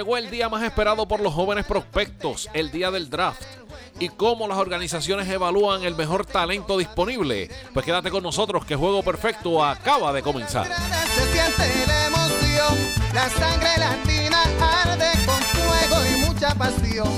llegó el día más esperado por los jóvenes prospectos, el día del draft. ¿Y cómo las organizaciones evalúan el mejor talento disponible? Pues quédate con nosotros que Juego Perfecto acaba de comenzar. Se siente la emoción, la sangre latina arde con fuego y mucha pasión.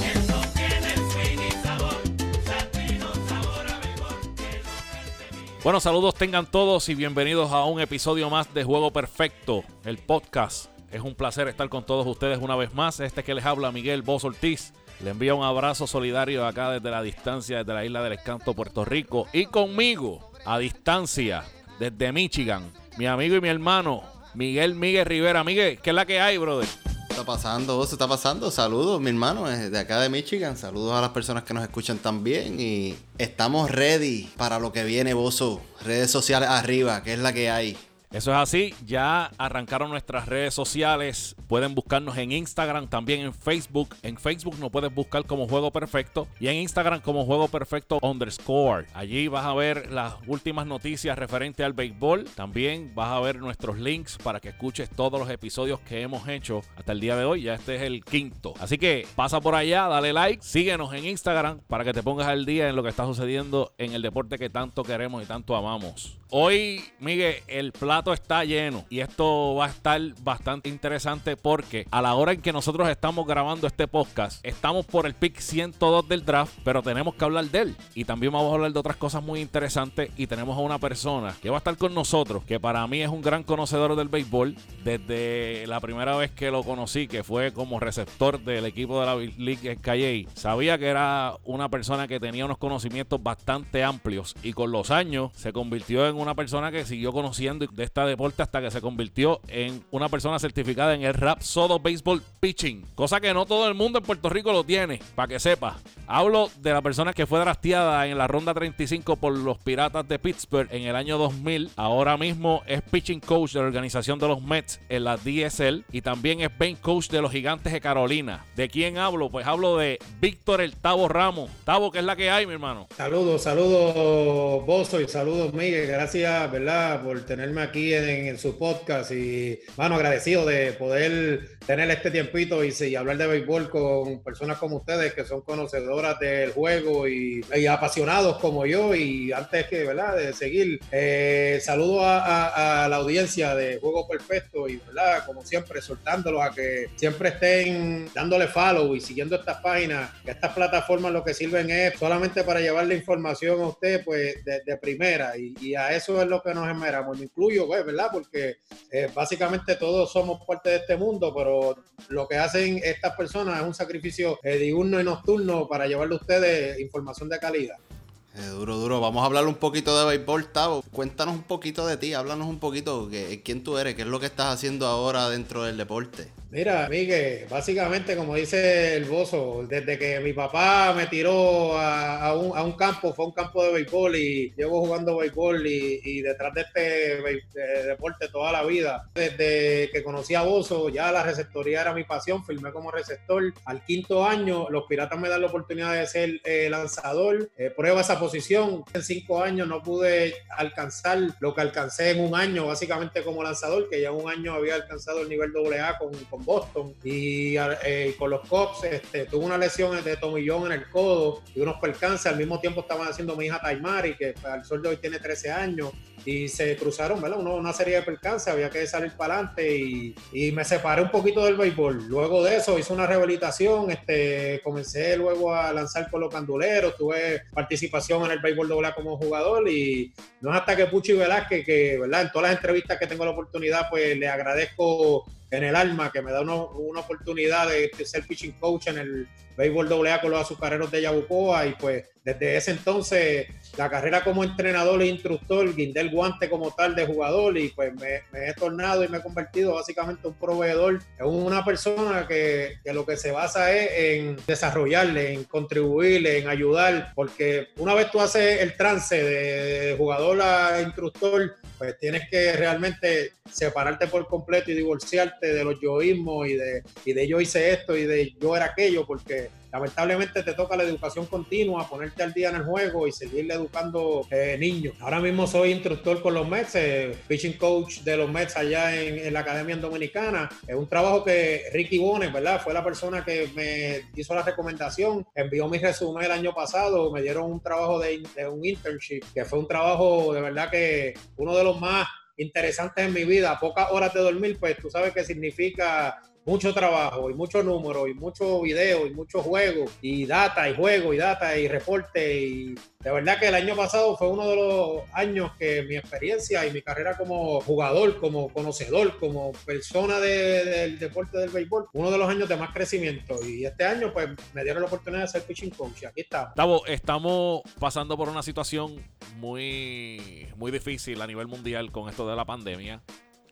Bueno, saludos tengan todos y bienvenidos a un episodio más de Juego Perfecto, el podcast. Es un placer estar con todos ustedes una vez más. Este que les habla Miguel Boz Ortiz. Le envío un abrazo solidario acá desde la distancia, desde la isla del Escanto, Puerto Rico. Y conmigo, a distancia, desde Michigan, mi amigo y mi hermano, Miguel Miguel Rivera. Miguel, ¿qué es la que hay, brother? está pasando? ¿Vos está pasando? Saludos, mi hermano, de acá de Michigan. Saludos a las personas que nos escuchan también. Y estamos ready para lo que viene, Bozo. Redes sociales arriba, que es la que hay. Eso es así, ya arrancaron nuestras redes sociales, pueden buscarnos en Instagram, también en Facebook. En Facebook nos puedes buscar como Juego Perfecto y en Instagram como Juego Perfecto underscore. Allí vas a ver las últimas noticias referente al béisbol. También vas a ver nuestros links para que escuches todos los episodios que hemos hecho hasta el día de hoy. Ya este es el quinto. Así que pasa por allá, dale like, síguenos en Instagram para que te pongas al día en lo que está sucediendo en el deporte que tanto queremos y tanto amamos. Hoy, Miguel, el plato está lleno y esto va a estar bastante interesante porque a la hora en que nosotros estamos grabando este podcast, estamos por el pick 102 del draft, pero tenemos que hablar de él. Y también vamos a hablar de otras cosas muy interesantes y tenemos a una persona que va a estar con nosotros, que para mí es un gran conocedor del béisbol desde la primera vez que lo conocí, que fue como receptor del equipo de la League Calle. Sabía que era una persona que tenía unos conocimientos bastante amplios y con los años se convirtió en una persona que siguió conociendo de este deporte hasta que se convirtió en una persona certificada en el Rap Sodo Baseball Pitching. Cosa que no todo el mundo en Puerto Rico lo tiene, para que sepa. Hablo de la persona que fue drafteada en la ronda 35 por los Piratas de Pittsburgh en el año 2000. Ahora mismo es pitching coach de la organización de los Mets en la DSL y también es bench coach de los Gigantes de Carolina. ¿De quién hablo? Pues hablo de Víctor el Tavo Ramos. Tavo, que es la que hay, mi hermano. Saludos, saludos, Bozo y saludos, Miguel. Gracias, ¿verdad?, por tenerme aquí en, su podcast y, bueno, agradecido de poder tener este tiempito y, y hablar de béisbol con personas como ustedes que son del juego y, apasionados como yo. Y antes que, ¿verdad?, de seguir, eh, saludo a, la audiencia de Juego Perfecto y, ¿verdad?, como siempre, soltándolos a que siempre estén dándole follow y siguiendo estas páginas, estas plataformas lo que sirven es solamente para llevarle información a usted, pues, de, primera. Y, a eso es lo que nos esmeramos. Me incluyo, pues, ¿verdad?, porque eh, básicamente todos somos parte de este mundo, pero lo que hacen estas personas es un sacrificio eh, diurno y nocturno para llevarle a ustedes información de calidad. Eh, duro, duro. Vamos a hablar un poquito de béisbol, Tavo. Cuéntanos un poquito de ti, háblanos un poquito, que, quién tú eres, qué es lo que estás haciendo ahora dentro del deporte. Mira, Miguel, básicamente, como dice el bozo, desde que mi papá me tiró a, un, campo, fue un campo de béisbol y llevo jugando béisbol y, detrás de este deporte toda la vida. Desde que conocí a Bozo, ya la receptoría era mi pasión, firmé como receptor. Al quinto año, los Piratas me dan la oportunidad de ser eh, lanzador. Eh, prueba esa posición. En cinco años no pude alcanzar lo que alcancé en un año, básicamente como lanzador, que ya en un año había alcanzado el nivel AA con, con Boston y eh, con los Cops este, tuvo una lesión de tomillón en el codo y unos percances. Al mismo tiempo estaban haciendo mi hija Taimari, que al sol de hoy tiene 13 años y se cruzaron, ¿verdad? Una, serie de percances, había que salir para adelante y, y, me separé un poquito del béisbol. Luego de eso hice una rehabilitación, este, comencé luego a lanzar con los canduleros, tuve participación en el béisbol doble como jugador y no es hasta que Puchi Velázquez, que, ¿verdad? En todas las entrevistas que tengo la oportunidad, pues le agradezco en el alma, que me da una oportunidad de, ser pitching coach en el béisbol AA con los azucareros de Yabucoa y pues desde ese entonces la carrera como entrenador e instructor, guindé el guante como tal de jugador y pues me, he tornado y me he convertido básicamente en un proveedor, en una persona que, lo que se basa es en desarrollarle, en contribuirle, en ayudar, porque una vez tú haces el trance de jugador a instructor, pues tienes que realmente separarte por completo y divorciarte de los yoísmos y de, y de yo hice esto y de yo era aquello, porque lamentablemente te toca la educación continua, poner ponerte al día en el juego y seguir educando eh, niños. Ahora mismo soy instructor con los Mets, eh, pitching coach de los Mets allá en, la Academia Dominicana. Es un trabajo que Ricky Bones, ¿verdad? Fue la persona que me hizo la recomendación, envió mi resumen el año pasado, me dieron un trabajo de, de un internship, que fue un trabajo de verdad que uno de los más interesantes en mi vida, pocas horas de dormir, pues tú sabes que significa mucho trabajo y mucho número y mucho video y mucho juego y data y juego y data y reporte y de verdad que el año pasado fue uno de los años que mi experiencia y mi carrera como jugador, como conocedor, como persona del deporte del béisbol, uno de los años de más crecimiento. Y este año, pues, me dieron la oportunidad de ser pitching coach. Aquí estamos. estamos pasando por una situación muy, muy difícil a nivel mundial con esto de la pandemia.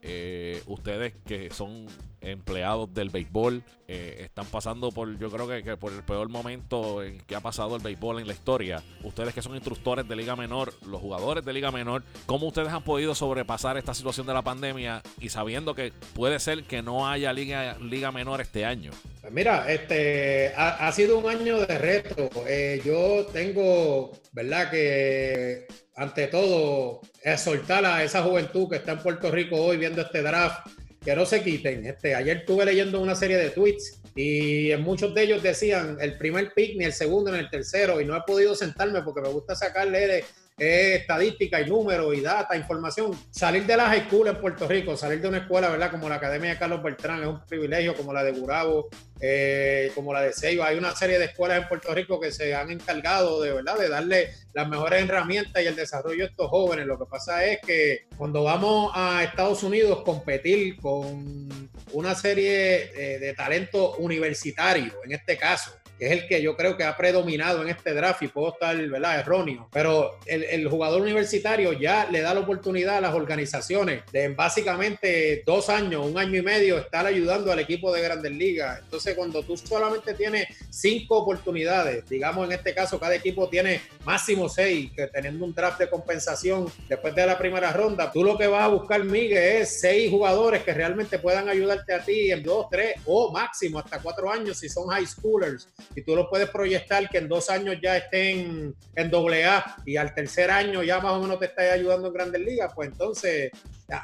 Eh, ustedes que son empleados del béisbol eh, están pasando por, yo creo que, por el peor momento en que ha pasado el béisbol en la historia. Ustedes que son instructores de Liga Menor, los jugadores de Liga Menor, ¿cómo ustedes han podido sobrepasar esta situación de la pandemia y sabiendo que puede ser que no haya Liga, Liga Menor este año? Pues mira, este ha, sido un año de reto. Eh, yo tengo, ¿verdad? Que ante todo, exhortar a esa juventud que está en Puerto Rico hoy viendo este draft, que no se quiten. Este, ayer estuve leyendo una serie de tweets y en muchos de ellos decían el primer pick, ni el segundo, ni el tercero, y no he podido sentarme porque me gusta sacarle estadística y números y data, información. Salir de la high school en Puerto Rico, salir de una escuela, ¿verdad? Como la Academia de Carlos Beltrán es un privilegio, como la de Gurabo, eh, como la de Ceiba. Hay una serie de escuelas en Puerto Rico que se han encargado de, ¿verdad? De darle las mejores herramientas y el desarrollo a estos jóvenes. Lo que pasa es que cuando vamos a Estados Unidos competir con una serie eh, de talento universitario, en este caso, es el que yo creo que ha predominado en este draft y puedo estar erróneo, pero el, jugador universitario ya le da la oportunidad a las organizaciones de en básicamente dos años, un año y medio, estar ayudando al equipo de grandes ligas. Entonces, cuando tú solamente tienes cinco oportunidades, digamos en este caso, cada equipo tiene máximo seis, que teniendo un draft de compensación después de la primera ronda, tú lo que vas a buscar, Miguel, es seis jugadores que realmente puedan ayudarte a ti en dos, tres o máximo hasta cuatro años si son high schoolers y tú lo puedes proyectar que en dos años ya estén en doble A y al tercer año ya más o menos te está ayudando en grandes ligas, pues entonces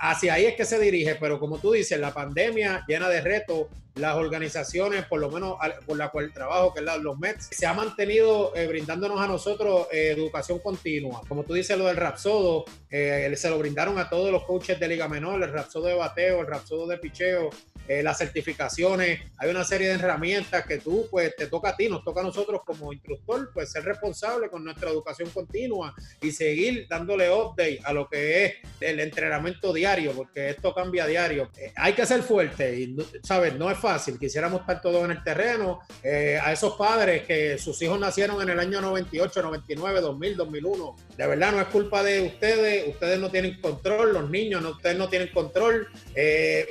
hacia ahí es que se dirige, pero como tú dices, la pandemia llena de retos, las organizaciones, por lo menos por la cual trabajo, que es los Mets, se ha mantenido eh, brindándonos a nosotros eh, educación continua. Como tú dices, lo del Rapsodo, eh, se lo brindaron a todos los coaches de Liga Menor, el Rapsodo de bateo, el Rapsodo de picheo, eh, las certificaciones, hay una serie de herramientas que tú, pues te toca a ti, nos toca a nosotros como instructor, pues ser responsable con nuestra educación continua y seguir dándole update a lo que es el entrenamiento diario, porque esto cambia diario. Eh, hay que ser fuerte y, ¿sabes? No es fácil, quisiéramos estar todos en el terreno. Eh, a esos padres que sus hijos nacieron en el año 98, 99, 2000, 2001, de verdad no es culpa de ustedes, ustedes no tienen control, los niños, no, ustedes no tienen control,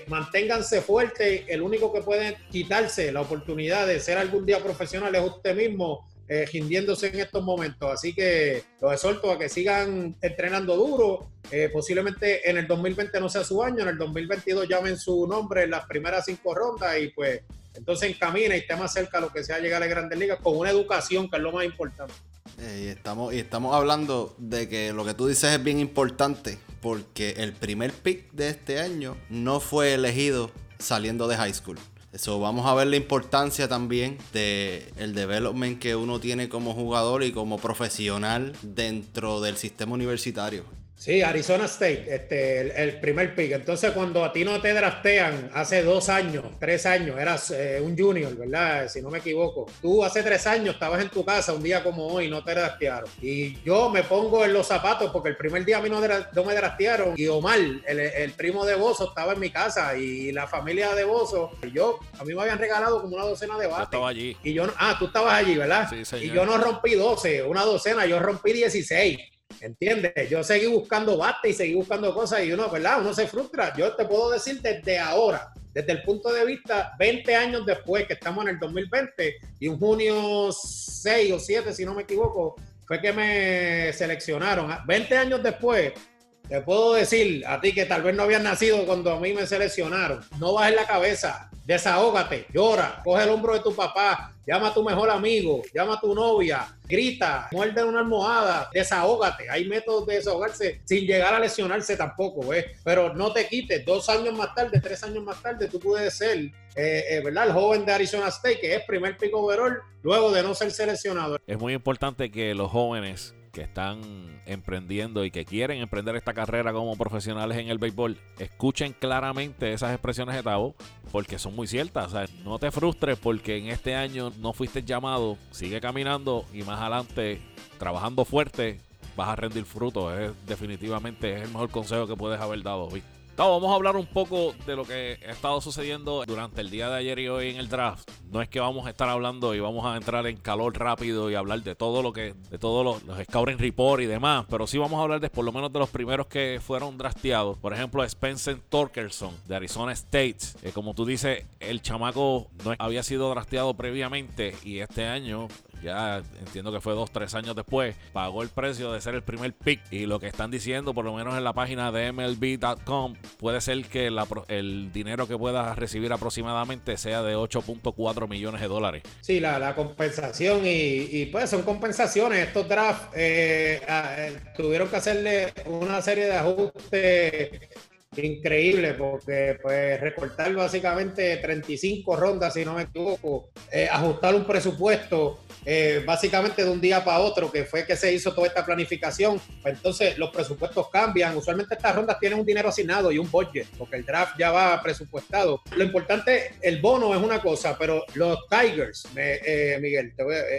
manténganse fuertes el único que puede quitarse la oportunidad de ser algún día profesional es usted mismo, eh, en estos momentos. Así que los exhorto a que sigan entrenando duro. Eh, posiblemente en el 2020 no sea su año, en el 2022 llamen su nombre en las primeras cinco rondas y pues entonces encamina y esté más cerca a lo que sea llegar a las grandes ligas con una educación que es lo más importante. Eh, estamos, y estamos hablando de que lo que tú dices es bien importante porque el primer pick de este año no fue elegido saliendo de high school. Eso vamos a ver la importancia también de el development que uno tiene como jugador y como profesional dentro del sistema universitario. Sí, Arizona State, este, el, primer pick. Entonces, cuando a ti no te draftean hace dos años, tres años, eras eh, un junior, ¿verdad? Si no me equivoco. Tú hace tres años estabas en tu casa un día como hoy, no te draftearon. Y yo me pongo en los zapatos porque el primer día a mí no, me draftearon. Y Omar, el, primo de Bozo, estaba en mi casa y la familia de Bozo, y yo, a mí me habían regalado como una docena de bates. Yo estaba allí. Y yo, ah, tú estabas allí, ¿verdad? Sí, señor. Y yo no rompí 12, una docena, yo rompí 16. ¿Entiendes? Yo seguí buscando bate y seguí buscando cosas y uno, ¿verdad? Uno se frustra. Yo te puedo decir desde ahora, desde el punto de vista 20 años después, que estamos en el 2020 y un junio 6 o 7, si no me equivoco, fue que me seleccionaron. 20 años después, te puedo decir a ti que tal vez no habías nacido cuando a mí me seleccionaron. No bajes la cabeza. Desahógate, llora, coge el hombro de tu papá, llama a tu mejor amigo, llama a tu novia, grita, muerde una almohada, desahógate. Hay métodos de desahogarse sin llegar a lesionarse tampoco, ¿ves? Pero no te quites, dos años más tarde, tres años más tarde, tú puedes ser, eh, eh, ¿verdad? El joven de Arizona State, que es primer pico overall, luego de no ser seleccionado. Es muy importante que los jóvenes que están emprendiendo y que quieren emprender esta carrera como profesionales en el béisbol, escuchen claramente esas expresiones de Tavo porque son muy ciertas. No te frustres porque en este año no fuiste llamado, sigue caminando y más adelante trabajando fuerte vas a rendir frutos. Es definitivamente es el mejor consejo que puedes haber dado. ¿viste? Vamos a hablar un poco de lo que ha estado sucediendo durante el día de ayer y hoy en el draft. No es que vamos a estar hablando y vamos a entrar en calor rápido y hablar de todo lo que, de todos los, los scouting report y demás, pero sí vamos a hablar de por lo menos de los primeros que fueron drafteados. Por ejemplo, Spencer Torkelson de Arizona State. Eh, como tú dices, el chamaco no había sido drafteado previamente y este año ya entiendo que fue dos, tres años después, pagó el precio de ser el primer pick. Y lo que están diciendo, por lo menos en la página de MLB.com, puede ser que el dinero que pueda recibir aproximadamente sea de 8.4 millones de dólares. Sí, la, compensación y, pues son compensaciones. Estos drafts eh, eh, tuvieron que hacerle una serie de ajustes increíble porque pues recortar básicamente 35 rondas si no me equivoco eh, ajustar un presupuesto eh, básicamente de un día para otro que fue que se hizo toda esta planificación pues entonces los presupuestos cambian. Usualmente estas rondas tienen un dinero asignado y un budget porque el draft ya va presupuestado. Lo importante el bono es una cosa pero los Tigers eh, Miguel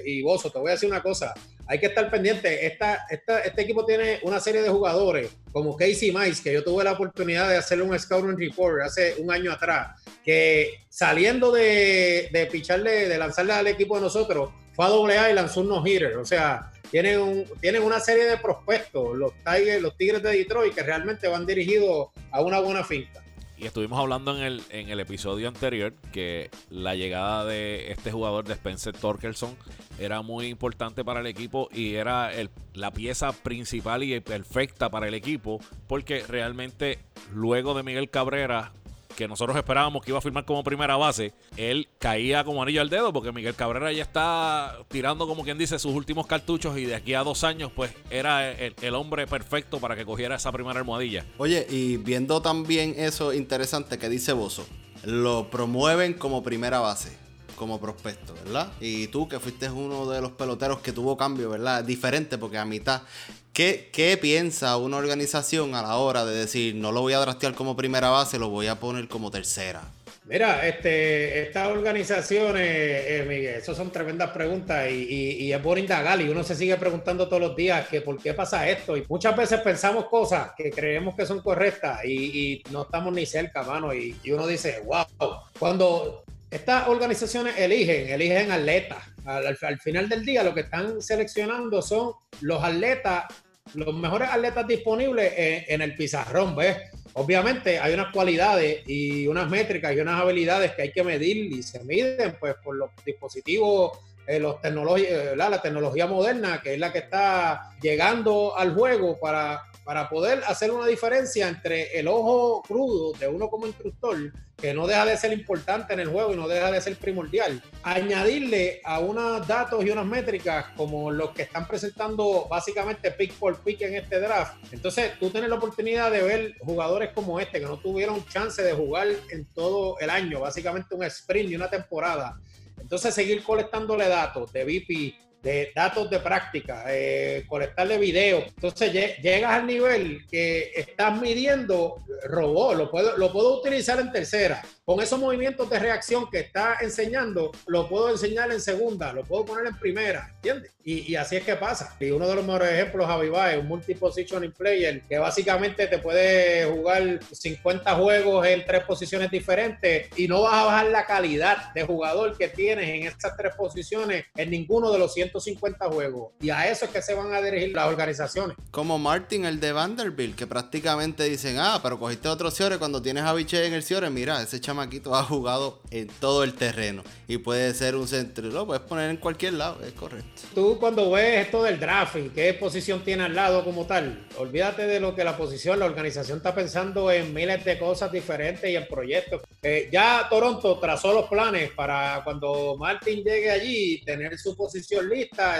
y Bozo te voy a decir una cosa. Hay que estar pendiente. Esta, este equipo tiene una serie de jugadores como Casey Mice, que yo tuve la oportunidad de hacerle un scouting report hace un año atrás, que saliendo de, de picharle, de lanzarle al equipo de nosotros, fue a doble y lanzó unos hitters. O sea, tienen, un, tienen una serie de prospectos, los Tigers, los Tigres de Detroit, que realmente van dirigidos a una buena finca. Y estuvimos hablando en el, en el episodio anterior que la llegada de este jugador de Spencer Torkelson era muy importante para el equipo y era el, la pieza principal y perfecta para el equipo porque realmente luego de Miguel Cabrera que nosotros esperábamos que iba a firmar como primera base, él caía como anillo al dedo porque Miguel Cabrera ya está tirando, como quien dice, sus últimos cartuchos y de aquí a dos años, pues era el, hombre perfecto para que cogiera esa primera almohadilla. Oye, y viendo también eso interesante que dice Bozo, lo promueven como primera base como prospecto, ¿verdad? Y tú que fuiste uno de los peloteros que tuvo cambio, ¿verdad? Diferente porque a mitad ¿Qué, piensa una organización a la hora de decir no lo voy a drastear como primera base, lo voy a poner como tercera? Mira, este, estas organizaciones, eh, Miguel, esas son tremendas preguntas y, es por indagar y uno se sigue preguntando todos los días que por qué pasa esto. Y muchas veces pensamos cosas que creemos que son correctas y, no estamos ni cerca, mano, y, uno dice, wow, cuando estas organizaciones eligen, eligen atletas, al final del día lo que están seleccionando son los atletas los mejores atletas disponibles en, el pizarrón, ¿ves? Obviamente hay unas cualidades y unas métricas y unas habilidades que hay que medir y se miden pues por los dispositivos, eh, los eh, la tecnología moderna que es la que está llegando al juego para para poder hacer una diferencia entre el ojo crudo de uno como instructor, que no deja de ser importante en el juego y no deja de ser primordial, añadirle a unos datos y unas métricas como los que están presentando básicamente pick por pick en este draft. Entonces tú tienes la oportunidad de ver jugadores como este que no tuvieron chance de jugar en todo el año, básicamente un sprint y una temporada. Entonces seguir colectándole datos de VP, de datos de práctica, eh, colectarle video. Entonces llegas al nivel que estás midiendo robot, lo puedo, lo puedo utilizar en tercera. Con esos movimientos de reacción que está enseñando, lo puedo enseñar en segunda, lo puedo poner en primera, ¿entiendes? Y, así es que pasa. Y uno de los mejores ejemplos, Javi es un multi-positioning player que básicamente te puede jugar 50 juegos en tres posiciones diferentes y no vas a bajar la calidad de jugador que tienes en esas tres posiciones en ninguno de los 100 150 juegos. Y a eso es que se van a dirigir las organizaciones. Como Martin, el de Vanderbilt, que prácticamente dicen, ah, pero cogiste otro Ciore cuando tienes a Biche en el Ciore. Mira, ese chamaquito ha jugado en todo el terreno y puede ser un centro. Lo puedes poner en cualquier lado, es correcto. Tú cuando ves esto del drafting, qué posición tiene al lado como tal, olvídate de lo que la posición, la organización está pensando en miles de cosas diferentes y en proyectos. Eh, ya Toronto trazó los planes para cuando Martin llegue allí, tener su posición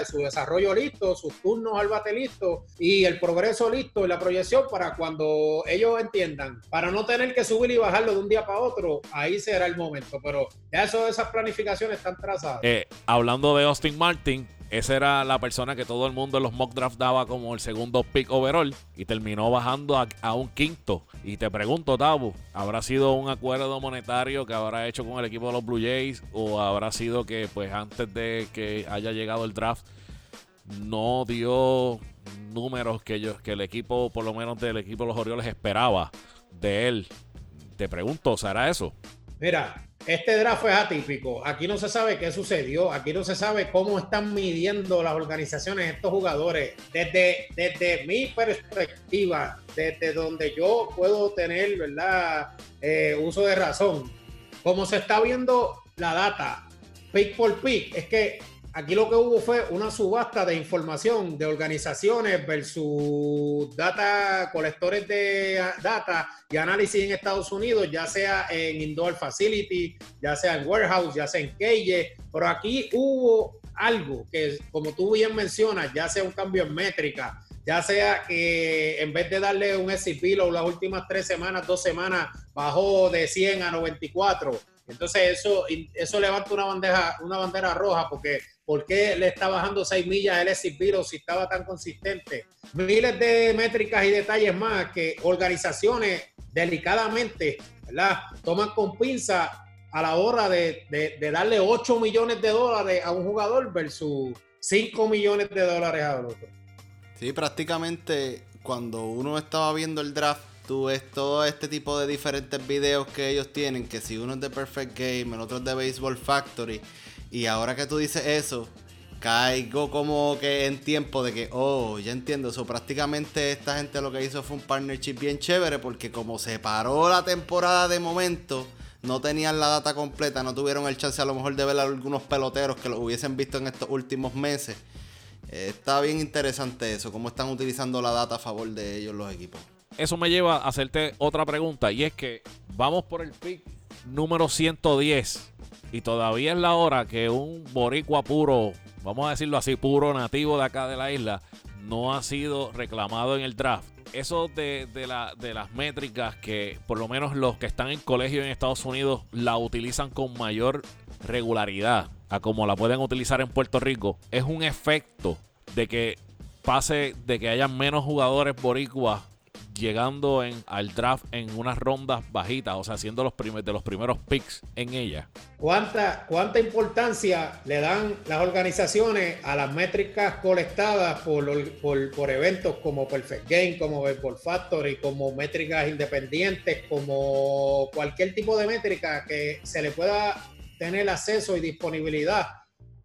su desarrollo listo, sus turnos al bate listo y el progreso listo y la proyección para cuando ellos entiendan, para no tener que subir y bajarlo de un día para otro, ahí será el momento. Pero ya eso, esas planificaciones están trazadas. Eh, hablando de Austin Martin, esa era la persona que todo el mundo en los mock drafts daba como el segundo pick overall y terminó bajando a, un quinto. Y te pregunto, Tabu, ¿habrá sido un acuerdo monetario que habrá hecho con el equipo de los Blue Jays o habrá sido que pues antes de que haya llegado el draft no dio números que, ellos, que el equipo, por lo menos del equipo de los Orioles esperaba de él? Te pregunto, ¿será eso? Mira, este draft es atípico. Aquí no se sabe qué sucedió. Aquí no se sabe cómo están midiendo las organizaciones estos jugadores. Desde, desde mi perspectiva, desde donde yo puedo tener, ¿verdad? Eh, uso de razón. Como se está viendo la data, pick por pick, es que aquí lo que hubo fue una subasta de información de organizaciones versus data, colectores de data y análisis en Estados Unidos, ya sea en Indoor Facility, ya sea en Warehouse, ya sea en Calle, pero aquí hubo algo que, como tú bien mencionas, ya sea un cambio en métrica, ya sea que en vez de darle un SCP las últimas tres semanas, dos semanas, bajó de 100 a 94. Entonces eso, eso levanta una bandeja, una bandera roja porque ¿Por qué le está bajando 6 millas el SCP si estaba tan consistente? Miles de métricas y detalles más que organizaciones delicadamente ¿verdad? toman con pinza a la hora de, darle 8 millones de dólares a un jugador versus 5 millones de dólares a otro. Sí, prácticamente cuando uno estaba viendo el draft, tú ves todo este tipo de diferentes videos que ellos tienen, que si uno es de Perfect Game, el otro es de Baseball Factory y ahora que tú dices eso, caigo como que en tiempo de que, oh, ya entiendo. eso prácticamente esta gente lo que hizo fue un partnership bien chévere porque como se paró la temporada de momento, no tenían la data completa, no tuvieron el chance a lo mejor de ver a algunos peloteros que lo hubiesen visto en estos últimos meses. Eh, está bien interesante eso, cómo están utilizando la data a favor de ellos los equipos. Eso me lleva a hacerte otra pregunta y es que vamos por el pick número 110 y todavía es la hora que un boricua puro, vamos a decirlo así, puro nativo de acá de la isla, no ha sido reclamado en el draft. Eso de, la, de las métricas que por lo menos los que están en colegio en Estados Unidos la utilizan con mayor regularidad a como la pueden utilizar en Puerto Rico, es un efecto de que pase, de que haya menos jugadores boricuas llegando en, al draft en unas rondas bajitas, o sea, siendo los de los primeros picks en ella. ¿Cuánta, ¿Cuánta importancia le dan las organizaciones a las métricas colectadas por, por, eventos como Perfect Game, como Baseball Factory, como métricas independientes, como cualquier tipo de métrica que se le pueda tener acceso y disponibilidad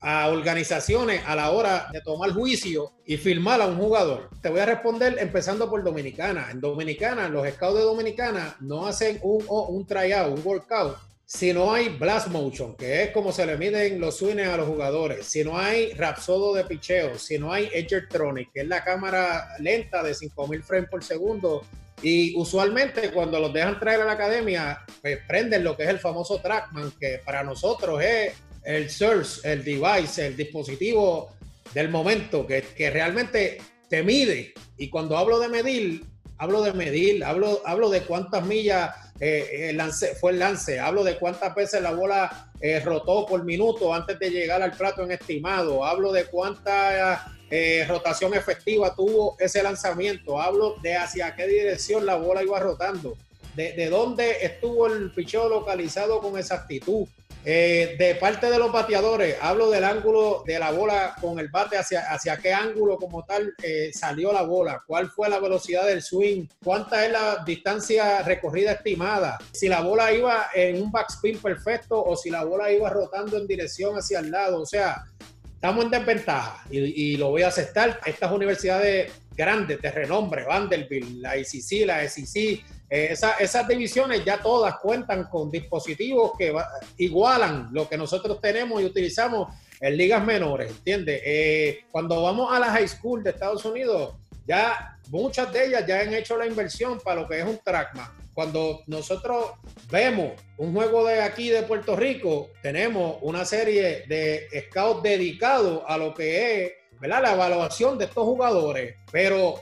a organizaciones a la hora de tomar juicio y firmar a un jugador? Te voy a responder empezando por Dominicana. En Dominicana, los scouts de Dominicana no hacen un, un tryout, un workout, si no hay blast motion, que es como se le miden los swings a los jugadores, si no hay rapsodo de picheo, si no hay Edgertronic, que es la cámara lenta de 5000 frames por segundo, y usualmente cuando los dejan traer a la academia, pues prenden lo que es el famoso trackman, que para nosotros es el source, el device, el dispositivo del momento que, que realmente te mide. Y cuando hablo de medir, hablo de medir, hablo, hablo de cuántas millas eh, el lance, fue el lance, hablo de cuántas veces la bola eh, rotó por minuto antes de llegar al plato en estimado, hablo de cuánta eh, rotación efectiva tuvo ese lanzamiento, hablo de hacia qué dirección la bola iba rotando, de, de dónde estuvo el picheo localizado con exactitud, eh, de parte de los bateadores, hablo del ángulo de la bola con el bate, hacia, hacia qué ángulo como tal eh, salió la bola, cuál fue la velocidad del swing, cuánta es la distancia recorrida estimada, si la bola iba en un backspin perfecto o si la bola iba rotando en dirección hacia el lado. O sea, estamos en desventaja y, y lo voy a aceptar. Estas universidades grandes de renombre, Vanderbilt, la ICC, la SEC, eh, esas divisiones ya todas cuentan con dispositivos que igualan lo que nosotros tenemos y utilizamos en ligas menores, ¿entiendes? Eh, cuando vamos a la high school de Estados Unidos, ya muchas de ellas ya han hecho la inversión para lo que es un trackman. Cuando nosotros vemos un juego de aquí de Puerto Rico, tenemos una serie de scouts dedicados a lo que es ¿verdad? la evaluación de estos jugadores. Pero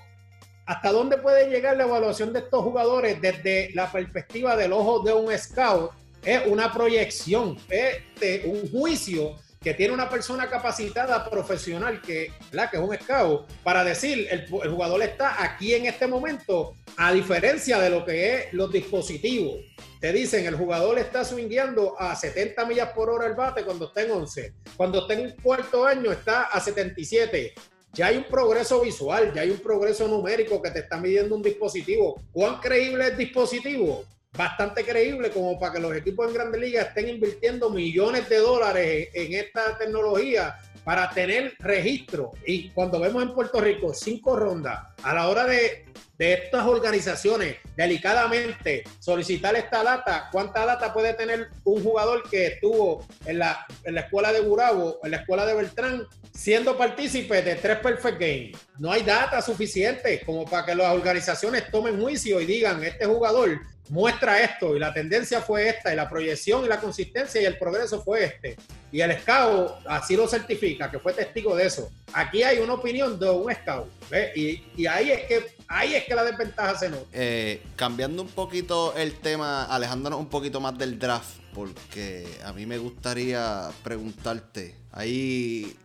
¿Hasta dónde puede llegar la evaluación de estos jugadores desde la perspectiva del ojo de un scout? Es una proyección, es un juicio que tiene una persona capacitada, profesional, que, es un scout, para decir, el, el, jugador está aquí en este momento, a diferencia de lo que es los dispositivos. Te dicen, el jugador está swingueando a 70 millas por hora el bate cuando está en 11. Cuando está en un cuarto año está a 77 ya hay un progreso visual, ya hay un progreso numérico que te está midiendo un dispositivo. ¿Cuán creíble es el dispositivo? Bastante creíble como para que los equipos en Grandes Ligas estén invirtiendo millones de dólares en esta tecnología para tener registro. Y cuando vemos en Puerto Rico cinco rondas, a la hora de de estas organizaciones delicadamente solicitar esta data, cuánta data puede tener un jugador que estuvo en la, en la escuela de Burabo, en la escuela de Beltrán, siendo partícipe de tres Perfect Games. No hay data suficiente como para que las organizaciones tomen juicio y digan, este jugador muestra esto y la tendencia fue esta y la proyección y la consistencia y el progreso fue este. Y el scout así lo certifica, que fue testigo de eso. Aquí hay una opinión de un scout. Y, y, ahí es que ahí es que la desventaja se nota. Eh, cambiando un poquito el tema, alejándonos un poquito más del draft, porque a mí me gustaría preguntarte, ahí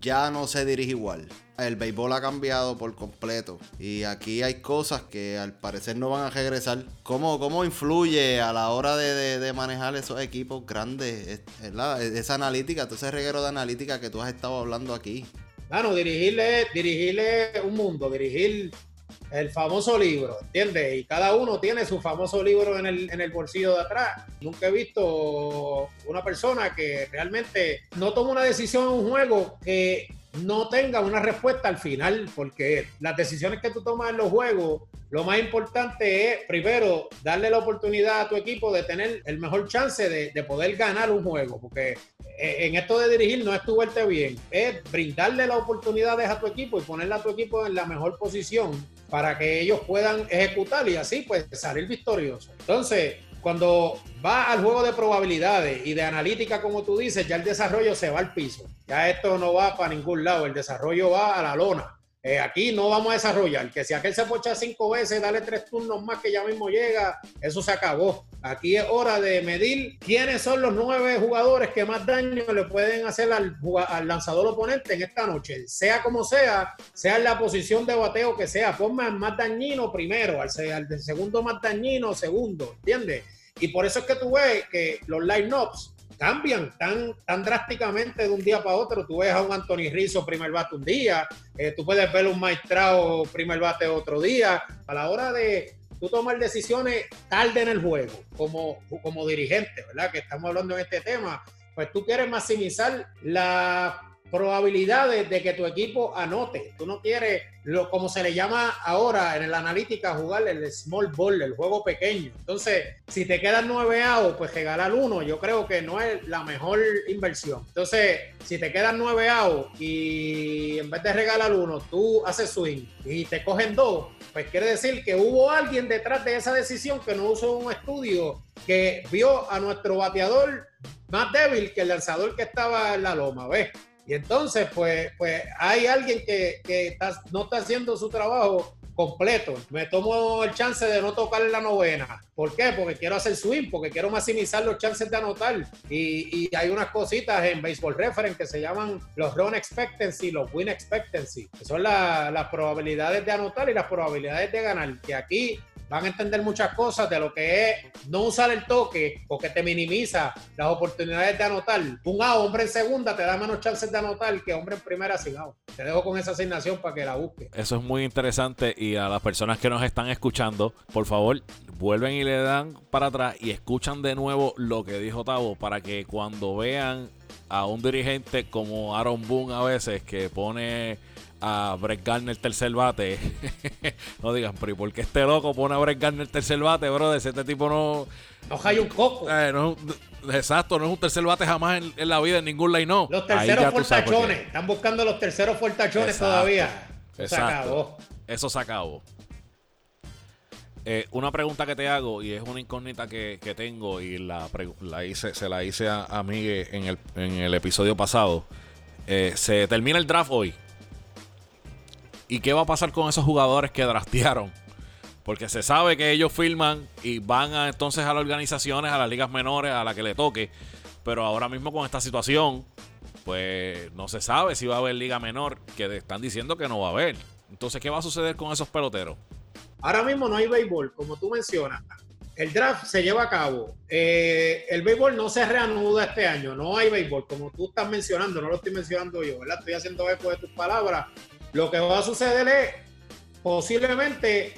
ya no se dirige igual. El béisbol ha cambiado por completo y aquí hay cosas que al parecer no van a regresar. ¿Cómo, cómo influye a la hora de, manejar esos equipos grandes? Esa analítica, todo ese reguero de analítica que tú has estado hablando aquí. Bueno, dirigirle, dirigirle un mundo, dirigir el famoso libro, ¿entiendes? Y cada uno tiene su famoso libro en el, en el bolsillo de atrás. Nunca he visto una persona que realmente no toma una decisión en un juego que no tenga una respuesta al final, porque las decisiones que tú tomas en los juegos, lo más importante es, primero, darle la oportunidad a tu equipo de tener el mejor chance de, de poder ganar un juego, porque eh, en esto de dirigir no es tu verte bien, es brindarle las oportunidades a tu equipo y ponerle a tu equipo en la mejor posición para que ellos puedan ejecutar y así pues salir victorioso. Entonces, cuando va al juego de probabilidades y de analítica, como tú dices, ya el desarrollo se va al piso. Ya esto no va para ningún lado, el desarrollo va a la lona. Eh, aquí no vamos a desarrollar. Que si aquel se pocha cinco veces, dale tres turnos más que ya mismo llega, eso se acabó. Aquí es hora de medir quiénes son los nueve jugadores que más daño le pueden hacer al, lanzador oponente en esta noche. Sea como sea, sea en la posición de bateo que sea, ponme al más dañino primero, al, al segundo más dañino segundo, ¿entiendes? Y por eso es que tú ves que los line-ups cambian tan, tan drásticamente de un día para otro. Tú ves a un Anthony Rizzo primer bate un día, eh, tú puedes ver un Maestrao primer bate otro día. A la hora de tú tomar decisiones tarde en el juego, como, como dirigente, ¿verdad? Que estamos hablando en este tema, pues tú quieres maximizar la probabilidades de que tu equipo anote. Tú no quieres, lo, como se le llama ahora en la analítica, jugar el small ball, el juego pequeño. Entonces, si te quedan nueve outs, pues regalar uno, yo creo que no es la mejor inversión. Entonces, si te quedan nueve outs y en vez de regalar uno, tú haces swing y te cogen dos, pues quiere decir que hubo alguien detrás de esa decisión que no usó un estudio que vio a nuestro bateador más débil que el lanzador que estaba en la loma, ¿ves? Y entonces, pues, pues hay alguien que, que no está haciendo su trabajo completo. Me tomo el chance de no tocar la novena. ¿Por qué? Porque quiero hacer swing, porque quiero maximizar los chances de anotar. Y, y hay unas cositas en Baseball Reference que se llaman los run expectancy, los win expectancy, que son las probabilidades de anotar y las probabilidades de ganar. Que aquí van a entender muchas cosas de lo que es no usar el toque porque te minimiza las oportunidades de anotar. Un A, hombre en segunda, te da menos chances de anotar que hombre en primera sin A. Te dejo con esa asignación para que la busque. Eso es muy interesante y a las personas que nos están escuchando, por favor, vuelven y le dan para atrás y escuchan de nuevo lo que dijo Tavo para que cuando vean a un dirigente como Aaron Boone a veces que pone a Brett Garner tercer bate. no digan, pero ¿y por qué este loco pone a Brett Garner tercer bate, brother? Este tipo no. No hay un coco. Eh, no, exacto, no es un tercer bate jamás en, la vida en ningún line no. Los terceros fortachones. Están buscando los terceros fortachones todavía. Eso se acabó. Eso se acabó. Eh, una pregunta que te hago y es una incógnita que, tengo y la, la, hice, se la hice a, a Miguel en el, en el episodio pasado. Eh, se termina el draft hoy. ¿Y qué va a pasar con esos jugadores que draftearon? Porque se sabe que ellos firman y van entonces a las organizaciones, a las ligas menores, a la que le toque. Pero ahora mismo con esta situación, pues no se sabe si va a haber liga menor, que están diciendo que no va a haber. Entonces, ¿qué va a suceder con esos peloteros? Ahora mismo no hay béisbol, como tú mencionas. El draft se lleva a cabo. Eh, el béisbol no se reanuda este año. No hay béisbol, como tú estás mencionando. No lo estoy mencionando yo, ¿verdad? Estoy haciendo eco de tus palabras. Lo que va a suceder es posiblemente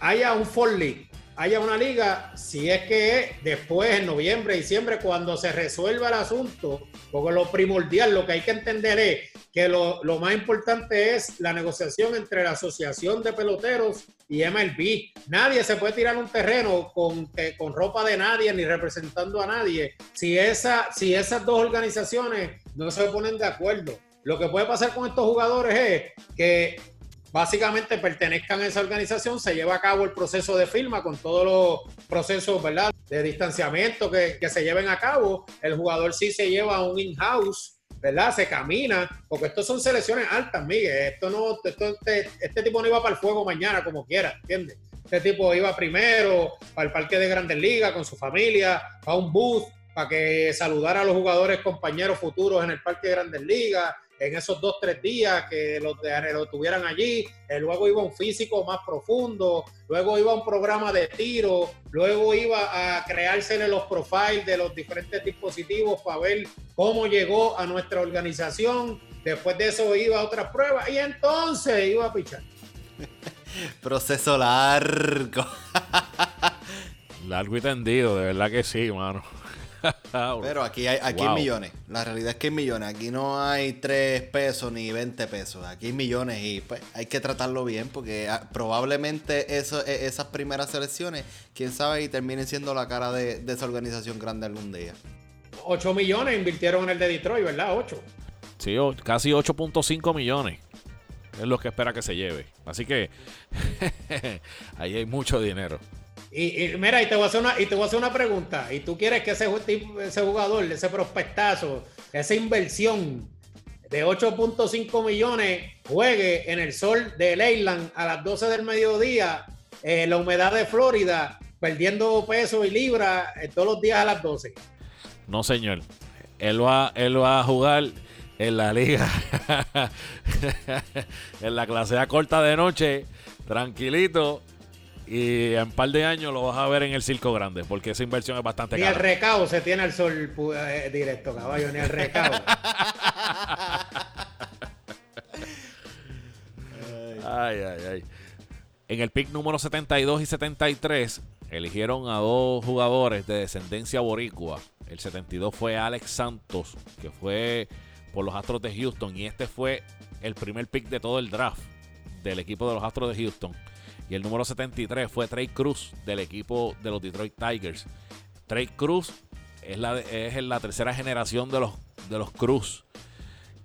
haya un Fall League, haya una liga, si es que después, en noviembre, diciembre, cuando se resuelva el asunto, porque lo primordial, lo que hay que entender es que lo, más importante es la negociación entre la Asociación de Peloteros y MLB. Nadie se puede tirar un terreno con, con ropa de nadie ni representando a nadie si, esa, si esas dos organizaciones no se ponen de acuerdo. Lo que puede pasar con estos jugadores es que básicamente pertenezcan a esa organización, se lleva a cabo el proceso de firma con todos los procesos ¿verdad? de distanciamiento que, se lleven a cabo. El jugador sí se lleva a un in-house, ¿verdad? Se camina, porque estos son selecciones altas, Miguel. Esto no, este, este, tipo no iba para el fuego mañana como quiera, ¿entiendes? Este tipo iba primero para el parque de Grandes Ligas con su familia, a un booth para que saludara a los jugadores compañeros futuros en el parque de Grandes Ligas en esos dos, tres días que los, lo tuvieran allí. Eh, luego iba un físico más profundo, luego iba un programa de tiro, luego iba a crearse los profiles de los diferentes dispositivos para ver cómo llegó a nuestra organización. Después de eso iba a otras pruebas y entonces iba a pichar. Proceso largo. largo y tendido, de verdad que sí, mano. Pero aquí hay, aquí hay millones. La realidad es que hay millones. Aquí no hay 3 pesos ni 20 pesos. Aquí hay millones y pues hay que tratarlo bien porque ah, probablemente eso, e, esas primeras selecciones, quién sabe, y terminen siendo la cara de, esa organización grande algún día. 8 millones invirtieron en el de Detroit, ¿verdad? 8. Sí, casi 8.5 millones. Es lo que espera que se lleve. Así que ahí hay mucho dinero. Y, mira, y te, voy a hacer una, y te voy a hacer una pregunta. ¿Y tú quieres que ese, ese jugador, ese prospectazo, esa inversión de 8.5 millones juegue en el sol de Leyland a las 12 del mediodía, en la humedad de Florida, perdiendo peso y libra eh, todos los días a las 12? No, señor. Él va, él va a jugar en la liga, en la clase A corta de noche, tranquilito, y en un par de años lo vas a ver en el circo grande, porque esa inversión es bastante cara. Ni el recao se tiene al sol eh, directo, caballo, ni el recao. ay, ay, ay. En el pick número 72 y 73 eligieron a dos jugadores de descendencia boricua. El 72 fue Alex Santos, que fue por los Astros de Houston, y este fue el primer pick de todo el draft del equipo de los Astros de Houston. Y el número 73 fue Trey Cruz del equipo de los Detroit Tigers. Trey Cruz es la, es la tercera generación de los, de los Cruz.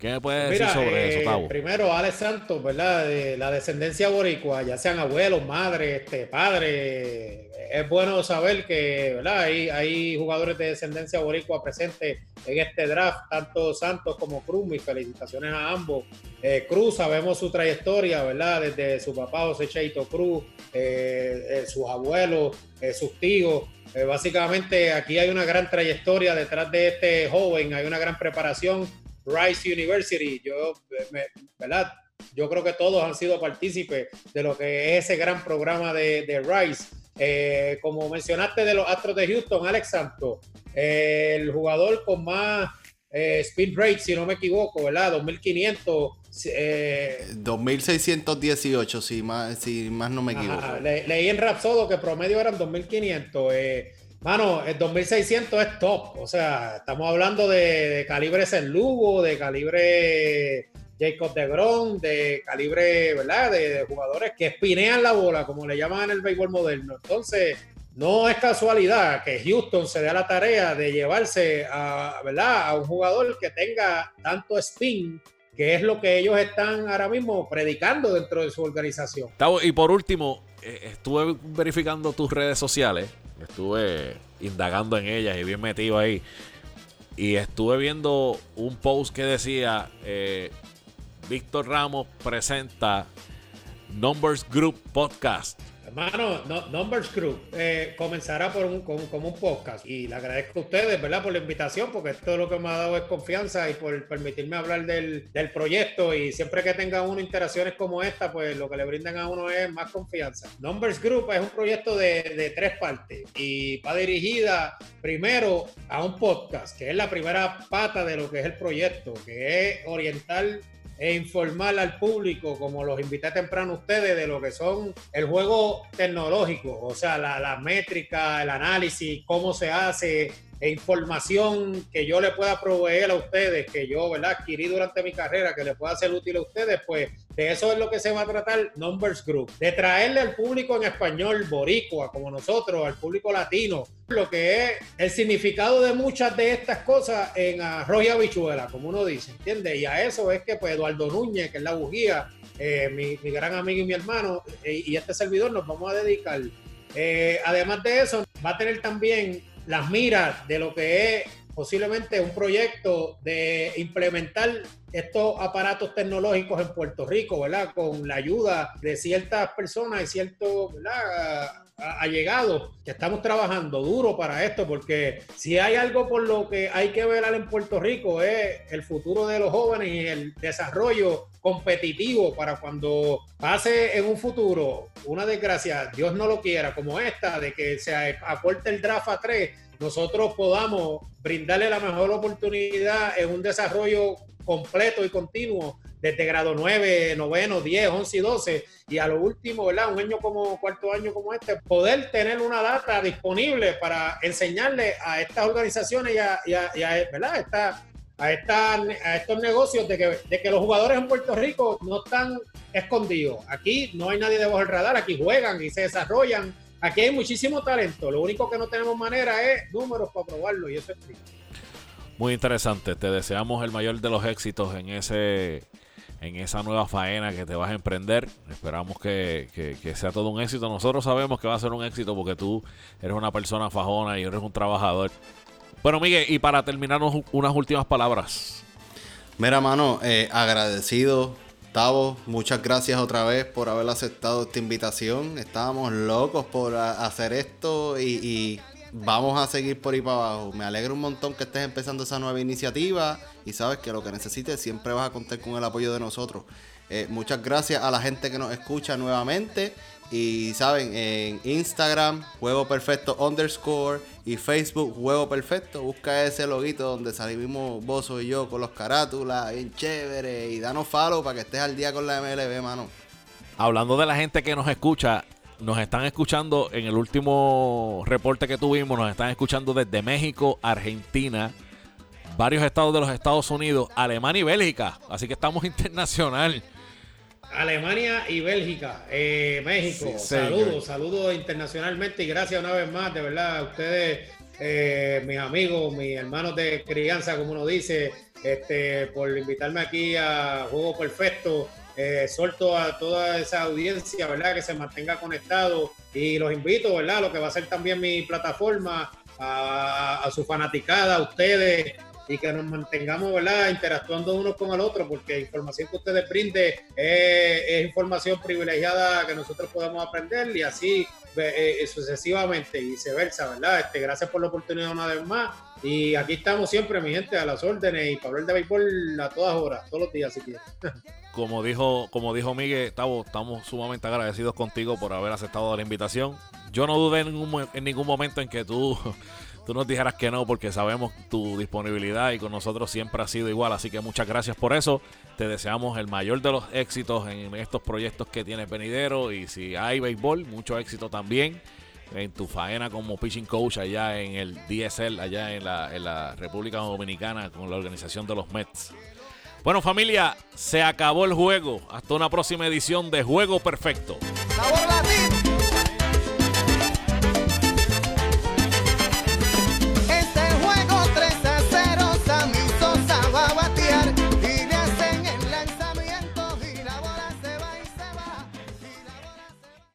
¿Qué me puedes decir sobre eso, Tavo? Eh, primero, Alex Santos, ¿verdad? De la descendencia boricua, ya sean abuelos, madres, este, padres. Es bueno saber que, ¿verdad? Hay, hay jugadores de descendencia boricua presentes en este draft, tanto Santos como Cruz. Mis felicitaciones a ambos. Eh, Cruz, sabemos su trayectoria, ¿verdad? Desde su papá José Cheito Cruz, eh, sus abuelos, sus tíos. básicamente aquí hay una gran trayectoria detrás de este joven, hay una gran preparación Rice University. Yo, ¿verdad? Yo creo que todos han sido partícipes de lo que es ese gran programa de, Rice. Eh, como mencionaste de los Astros de Houston, Alex Santos, el jugador con más eh, speed rate, si no me equivoco, ¿verdad? 2500. Eh, 2618, si más, si más no me equivoco. leí en Rapsodo que promedio eran 2500. Eh, Mano, el 2600 es top. O sea, estamos hablando de, de calibre San Lugo, de calibre Jacob de Gron, de calibre, ¿verdad? De, jugadores que espinean la bola, como le llaman en el béisbol moderno. Entonces, no es casualidad que Houston se dé la tarea de llevarse a, ¿verdad? a un jugador que tenga tanto spin, que es lo que ellos están ahora mismo predicando dentro de su organización. Y por último, eh, estuve verificando tus redes sociales, estuve indagando en ellas y bien metido ahí. Y estuve viendo un post que decía, eh, Víctor Ramos presenta Numbers Group Podcast. Hermano, Numbers Group eh, comenzará por un, como, un podcast y le agradezco a ustedes, ¿verdad? Por la invitación, porque esto lo que me ha dado es confianza y por permitirme hablar del, proyecto y siempre que tenga uno interacciones como esta, pues lo que le brindan a uno es más confianza. Numbers Group es un proyecto de, de tres partes y va dirigida primero a un podcast, que es la primera pata de lo que es el proyecto, que es orientar e informar al público, como los invité temprano ustedes, de lo que son el juego tecnológico, o sea, la, la métrica, el análisis, cómo se hace, e información que yo le pueda proveer a ustedes, que yo ¿verdad? adquirí durante mi carrera, que le pueda ser útil a ustedes, pues de eso es lo que se va a tratar Numbers Group, de traerle al público en español, boricua, como nosotros, al público latino, lo que es el significado de muchas de estas cosas en arroz y habichuela, como uno dice, ¿entiendes? Y a eso es que pues Eduardo Núñez, que es la bujía, eh, mi, gran amigo y mi hermano, eh, y este servidor nos vamos a dedicar. Eh, además de eso, va a tener también las miras de lo que es posiblemente un proyecto de implementar estos aparatos tecnológicos en Puerto Rico, ¿verdad? Con la ayuda de ciertas personas y ciertos, allegados que estamos trabajando duro para esto, porque si hay algo por lo que hay que velar en Puerto Rico es el futuro de los jóvenes y el desarrollo competitivo para cuando pase en un futuro una desgracia, Dios no lo quiera, como esta, de que se acorte el draft a tres, nosotros podamos brindarle la mejor oportunidad en un desarrollo completo y continuo desde grado 9, noveno, 10, 11 y 12 y a lo último, ¿verdad? Un año como cuarto año como este, poder tener una data disponible para enseñarle a estas organizaciones y a, ¿verdad? a, a estos negocios de que, de que los jugadores en Puerto Rico no están escondidos. Aquí no hay nadie debajo del radar, aquí juegan y se desarrollan Aquí hay muchísimo talento. Lo único que no tenemos manera es números para probarlo y eso es triste. Muy interesante. Te deseamos el mayor de los éxitos en ese en esa nueva faena que te vas a emprender. Esperamos que, que, sea todo un éxito. Nosotros sabemos que va a ser un éxito porque tú eres una persona fajona y eres un trabajador. Bueno, Miguel, y para terminar unas últimas palabras. Mira, mano, eh, agradecido Tavo, muchas gracias otra vez por haber aceptado esta invitación. Estábamos locos por hacer esto y, vamos a seguir por ahí para abajo. Me alegra un montón que estés empezando esa nueva iniciativa y sabes que lo que necesites siempre vas a contar con el apoyo de nosotros. Eh, muchas gracias a la gente que nos escucha nuevamente y saben, en Instagram, Juego Perfecto underscore y Facebook, Juego Perfecto. Busca ese loguito donde salimos Bozo y yo con los carátulas, bien chévere. Y danos follow para que estés al día con la MLB, mano. Hablando de la gente que nos escucha, nos están escuchando en el último reporte que tuvimos, nos están escuchando desde México, Argentina, varios estados de los Estados Unidos, Alemania y Bélgica. Así que estamos internacional. Alemania y Bélgica, eh, México. saludos, saludos internacionalmente y gracias una vez más, de verdad, a ustedes, eh, mis amigos, mis hermanos de crianza, como uno dice, este, por invitarme aquí a Juego Perfecto. Eh, suelto a toda esa audiencia, ¿verdad? Que se mantenga conectado y los invito, ¿verdad? Lo que va a ser también mi plataforma, a, a su fanaticada, a ustedes, y que nos mantengamos ¿verdad? interactuando unos con el otro, porque información que ustedes brinden es, información privilegiada que nosotros podemos aprender y así eh, eh, sucesivamente y viceversa, ¿verdad? Este, gracias por la oportunidad una vez más. Y aquí estamos siempre, mi gente, a las órdenes y para hablar de béisbol a todas horas, todos los días si. Como dijo, como dijo Miguel, estamos, estamos sumamente agradecidos contigo por haber aceptado la invitación. Yo no dudé en ningún, en ningún momento en que tú tú nos dijeras que no porque sabemos tu disponibilidad y con nosotros siempre ha sido igual. Así que muchas gracias por eso. Te deseamos el mayor de los éxitos en estos proyectos que tienes venidero y si hay béisbol, mucho éxito también. En tu faena como pitching coach allá en el DSL, allá en la, República Dominicana con la organización de los Mets. Bueno familia, se acabó el juego. Hasta una próxima edición de Juego Perfecto. Sabor.